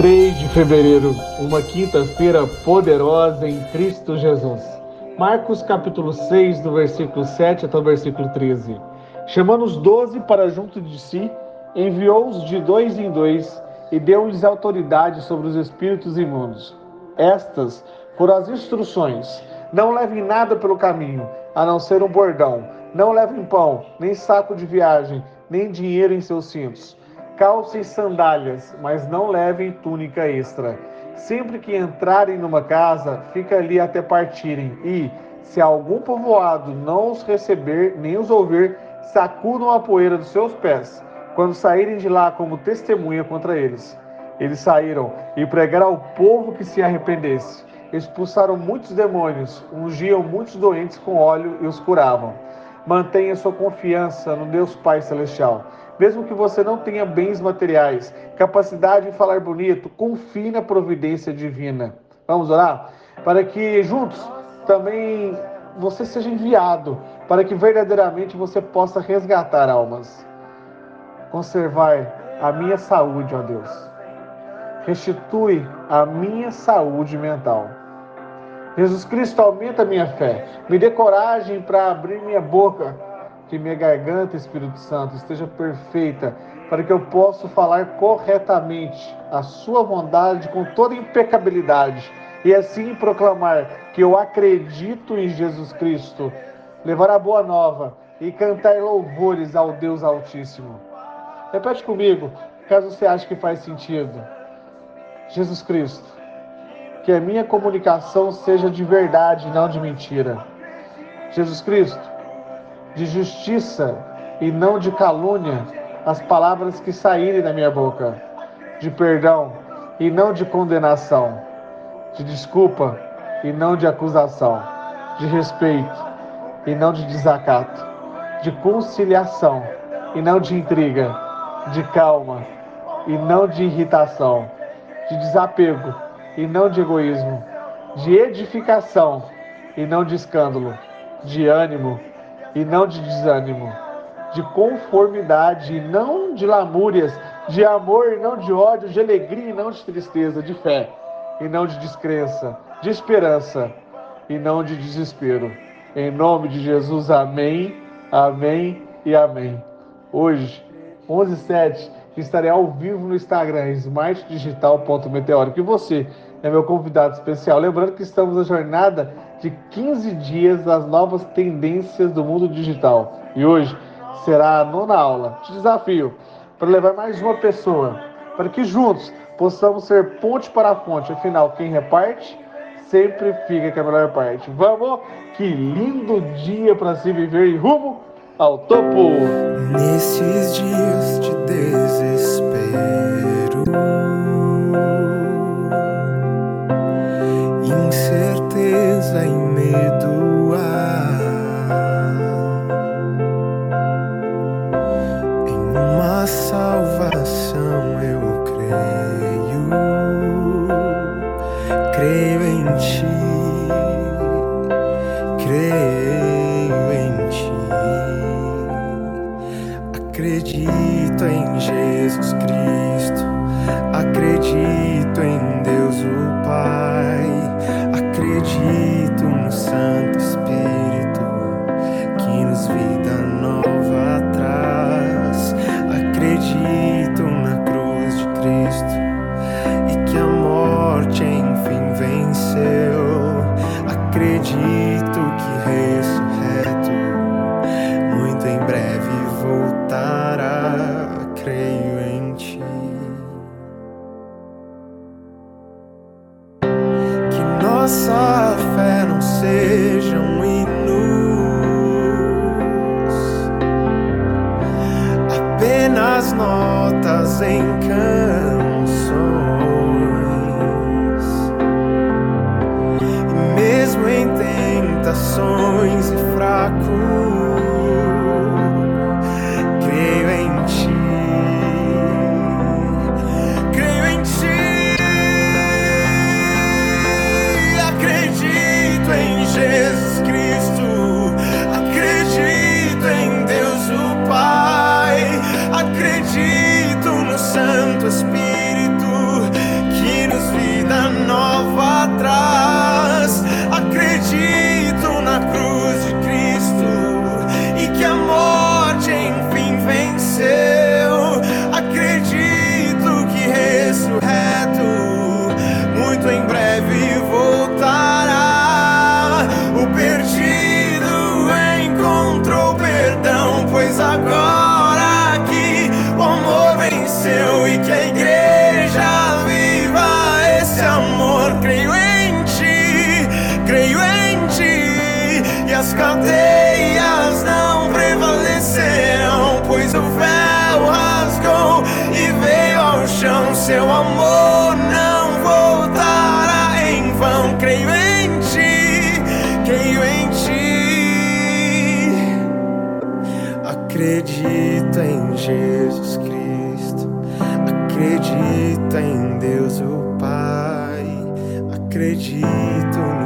3 de fevereiro, uma quinta-feira poderosa em Cristo Jesus. Marcos capítulo 6, do versículo 7 até o versículo 13. Chamando os doze para junto de si, enviou-os de dois em dois e deu-lhes autoridade sobre os espíritos imundos. Estas foram as instruções: não levem nada pelo caminho, a não ser um bordão. Não levem pão, nem saco de viagem, nem dinheiro em seus cintos calcem sandálias, mas não levem túnica extra. Sempre que entrarem numa casa, fica ali até partirem. E, se algum povoado não os receber nem os ouvir, sacudam a poeira dos seus pés, quando saírem de lá como testemunha contra eles. Eles saíram e pregaram ao povo que se arrependesse. Expulsaram muitos demônios, ungiam muitos doentes com óleo e os curavam. Mantenha sua confiança no Deus Pai Celestial mesmo que você não tenha bens materiais, capacidade de falar bonito, confie na providência divina. Vamos orar? Para que juntos também você seja enviado, para que verdadeiramente você possa resgatar almas. Conservar a minha saúde, ó Deus. Restitui a minha saúde mental. Jesus Cristo, aumenta a minha fé. Me dê coragem para abrir minha boca que minha garganta, Espírito Santo, esteja perfeita, para que eu possa falar corretamente a sua bondade com toda impecabilidade e assim proclamar que eu acredito em Jesus Cristo, levar a boa nova e cantar louvores ao Deus Altíssimo. Repete comigo, caso você ache que faz sentido. Jesus Cristo, que a minha comunicação seja de verdade, não de mentira. Jesus Cristo, de justiça e não de calúnia as palavras que saírem da minha boca, de perdão e não de condenação, de desculpa e não de acusação, de respeito e não de desacato, de conciliação e não de intriga, de calma e não de irritação, de desapego e não de egoísmo, de edificação e não de escândalo, de ânimo e não de desânimo, de conformidade e não de lamúrias, de amor e não de ódio, de alegria e não de tristeza, de fé e não de descrença, de esperança e não de desespero. Em nome de Jesus, amém, amém e amém. Hoje, 11h07, estarei ao vivo no Instagram, smartdigital.meteórico. E você é meu convidado especial. Lembrando que estamos na jornada de 15 dias das novas tendências do mundo digital. E hoje será a nona aula. Te desafio para levar mais uma pessoa, para que juntos possamos ser ponte para a ponte. Afinal, quem reparte sempre fica com a melhor parte. Vamos? Que lindo dia para se viver e rumo ao topo! Nesses dias de desespero. nossa fé não sejam hinos, apenas notas em canto. As cadeias não prevaleceram, pois o véu rasgou e veio ao chão. Seu amor não voltará em vão. Creio em ti, creio em ti. Acredita em Jesus Cristo, acredita em Deus o Pai, acredito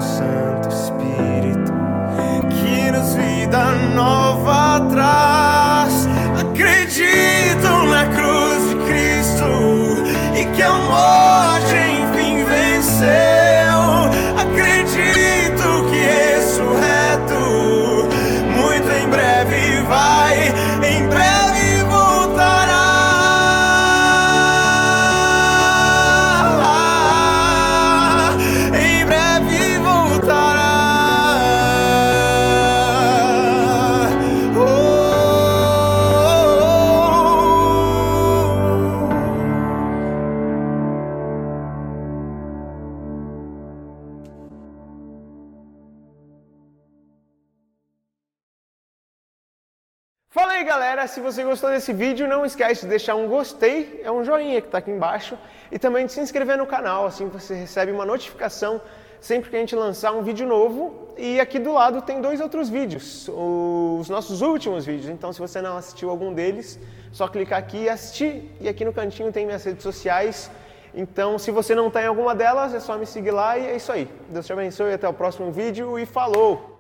Fala aí galera, se você gostou desse vídeo, não esquece de deixar um gostei, é um joinha que está aqui embaixo, e também de se inscrever no canal, assim você recebe uma notificação sempre que a gente lançar um vídeo novo. E aqui do lado tem dois outros vídeos, os nossos últimos vídeos, então se você não assistiu algum deles, só clicar aqui e assistir. E aqui no cantinho tem minhas redes sociais, então se você não tem alguma delas, é só me seguir lá e é isso aí. Deus te abençoe, até o próximo vídeo e falou!